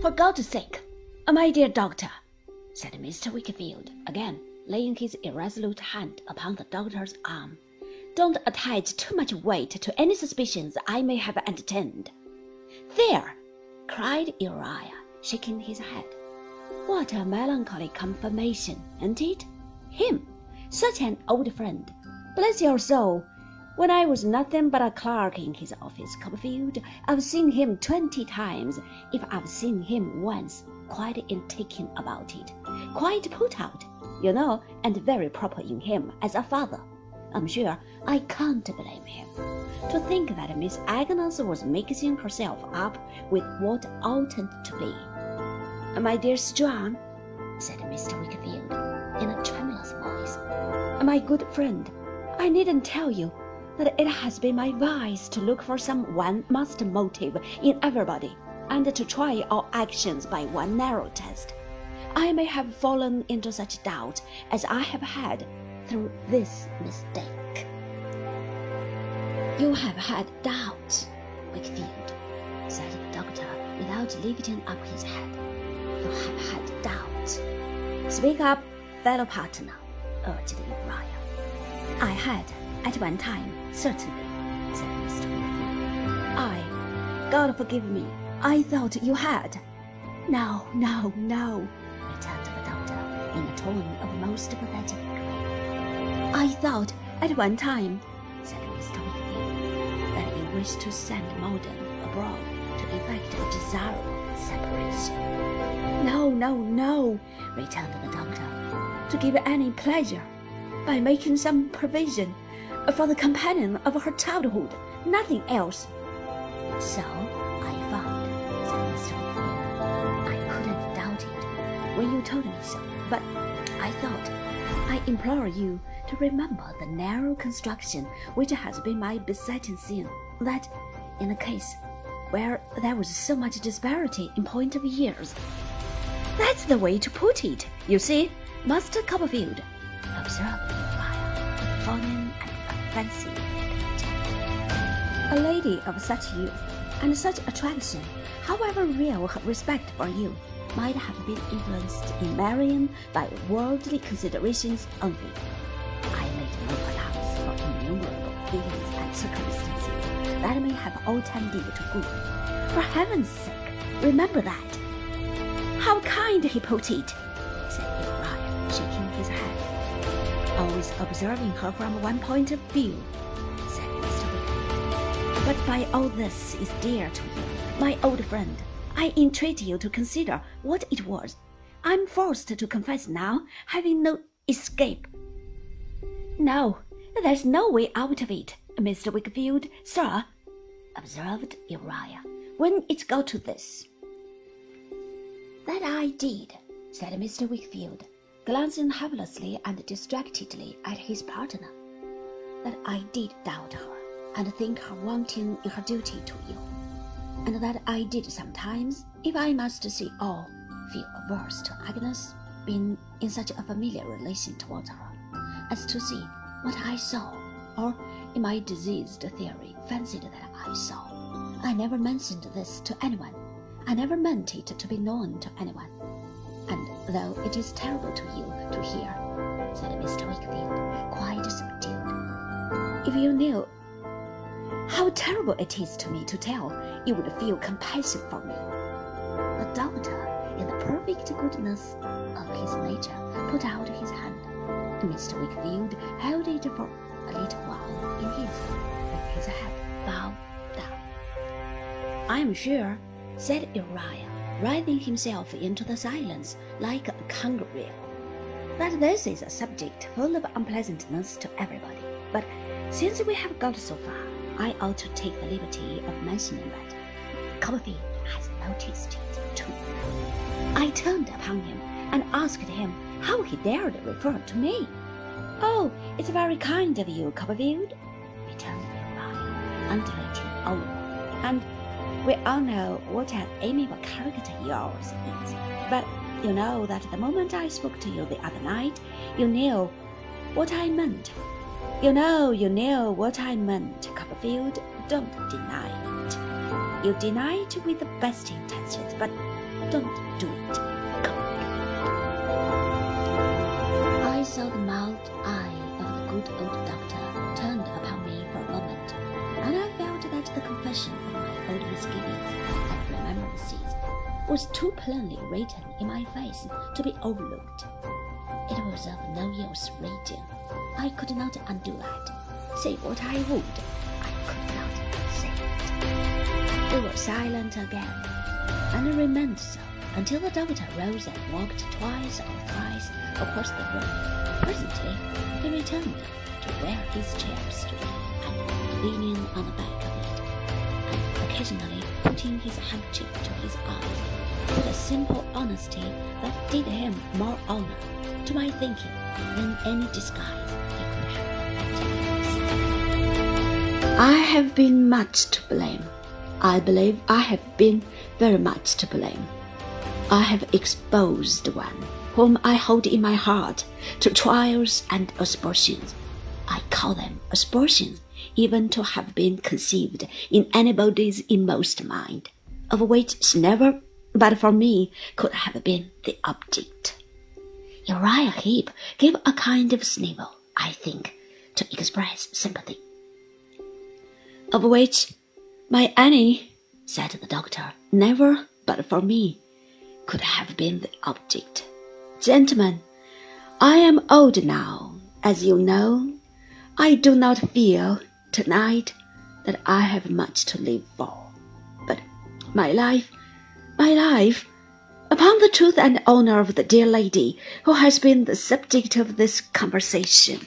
For God's sake, uh, my dear doctor, said Mr. Wickfield, again laying his irresolute hand upon the doctor's arm, don't attach too much weight to any suspicions I may have entertained. There, cried Uriah, shaking his head. What a melancholy confirmation, ain't it? Him, such an old friend. Bless your soul, when I was nothing but a clerk in his office, Copperfield, I've seen him twenty times, if I've seen him once, quite in taking about it, quite put out, you know, and very proper in him as a father. I'm sure I can't blame him. To think that Miss Agnes was mixing herself up with what oughtn't to be. My dear Strong, said Mr. Wickfield, in a tremulous voice, my good friend, I needn't tell you that it has been my vice to look for some one master motive in everybody, and to try all actions by one narrow test. I may have fallen into such doubt as I have had through this mistake. You have had doubts, Wickfield, said the doctor without lifting up his head. You have had doubts. Speak up, fellow partner, urged Uriah. I had, at one time, certainly, said Mr. Wickfield. I, God forgive me, I thought you had. No, no, no, returned the doctor in a tone of most pathetic grief. I thought at one time, said Mr. Wickfield, that you wished to send Maldon abroad to effect a desirable separation. No, no, no, returned the doctor, to give any pleasure by making some provision for the companion of her childhood, nothing else. So I found, said Mr. I couldn't doubt it when you told me so, but I thought I implore you to remember the narrow construction which has been my besetting sin, that in a case where there was so much disparity in point of years. That's the way to put it, you see, Master Copperfield, observed Uriah, fawning and offensive. A lady of such youth and such attraction, however real her respect for you, might have been influenced in marrying by worldly considerations only. I made no allowance for innumerable feelings and circumstances that may have all tended to good. For heaven's sake, remember that. How kind it, said Uriah, shaking his head. Always observing her from one point of view, said Mr. Wickfield. But by all this is dear to you, my old friend, I entreat you to consider what it was. I'm forced to confess now, having no escape. No, there's no way out of it, Mr. Wickfield, sir, observed Uriah, when it got to this. That I did, said Mr. Wickfield, glancing helplessly and distractedly at his partner. That I did doubt her, and think her wanting in her duty to you, and that I did sometimes, if I must see all, feel averse to Agnes being in such a familiar relation towards her, as to see what I saw, or in my diseased theory fancied that I saw. I never mentioned this to anyone. I never meant it to be known to anyone. Though it is terrible to you to hear, said Mr. Wickfield, quite subdued, if you knew how terrible it is to me to tell, you would feel compassion for me. The doctor, in the perfect goodness of his nature, put out his hand. Mr. Wickfield held it for a little while in his, with his head bowed down. I am sure, said Uriah, writhing himself into the silence like a kangaroo, that this is a subject full of unpleasantness to everybody. But since we have got so far, I ought to take the liberty of mentioning that Copperfield has noticed it too. I turned upon him and asked him how he dared refer to me. Oh, it's very kind of you, Copperfield, returned Uriah, undulating over, and we all know what an amiable character yours is. But you know that the moment I spoke to you the other night, you knew what I meant. You know, you knew what I meant, Copperfield. Don't deny it. You deny it with the best intentions, but don't do it. Misgivings was too plainly written in my face to be overlooked. It was of no use reading. I could not undo that. Say what I would, I could not say it. We were silent again, and remained so until the doctor rose and walked twice or thrice across the room. Presently, he returned to where his chair stood, and leaning on the back of it, occasionally putting his handkerchief to his eyes, with a simple honesty that did him more honor, to my thinking, than any disguise he could have I have been much to blame. I believe I have been very much to blame. I have exposed one whom I hold in my heart to trials and aspersions. I call them aspersions, even to have been conceived in anybody's inmost mind, of which she never, but for me, could have been the object. Uriah Heep gave a kind of snivel, I think, to express sympathy. Of which my Annie, said the doctor, never, but for me, could have been the object. Gentlemen, I am old now, as you know. I do not feel tonight that I have much to live for. But my life, my life, upon the truth and honor of the dear lady who has been the subject of this conversation.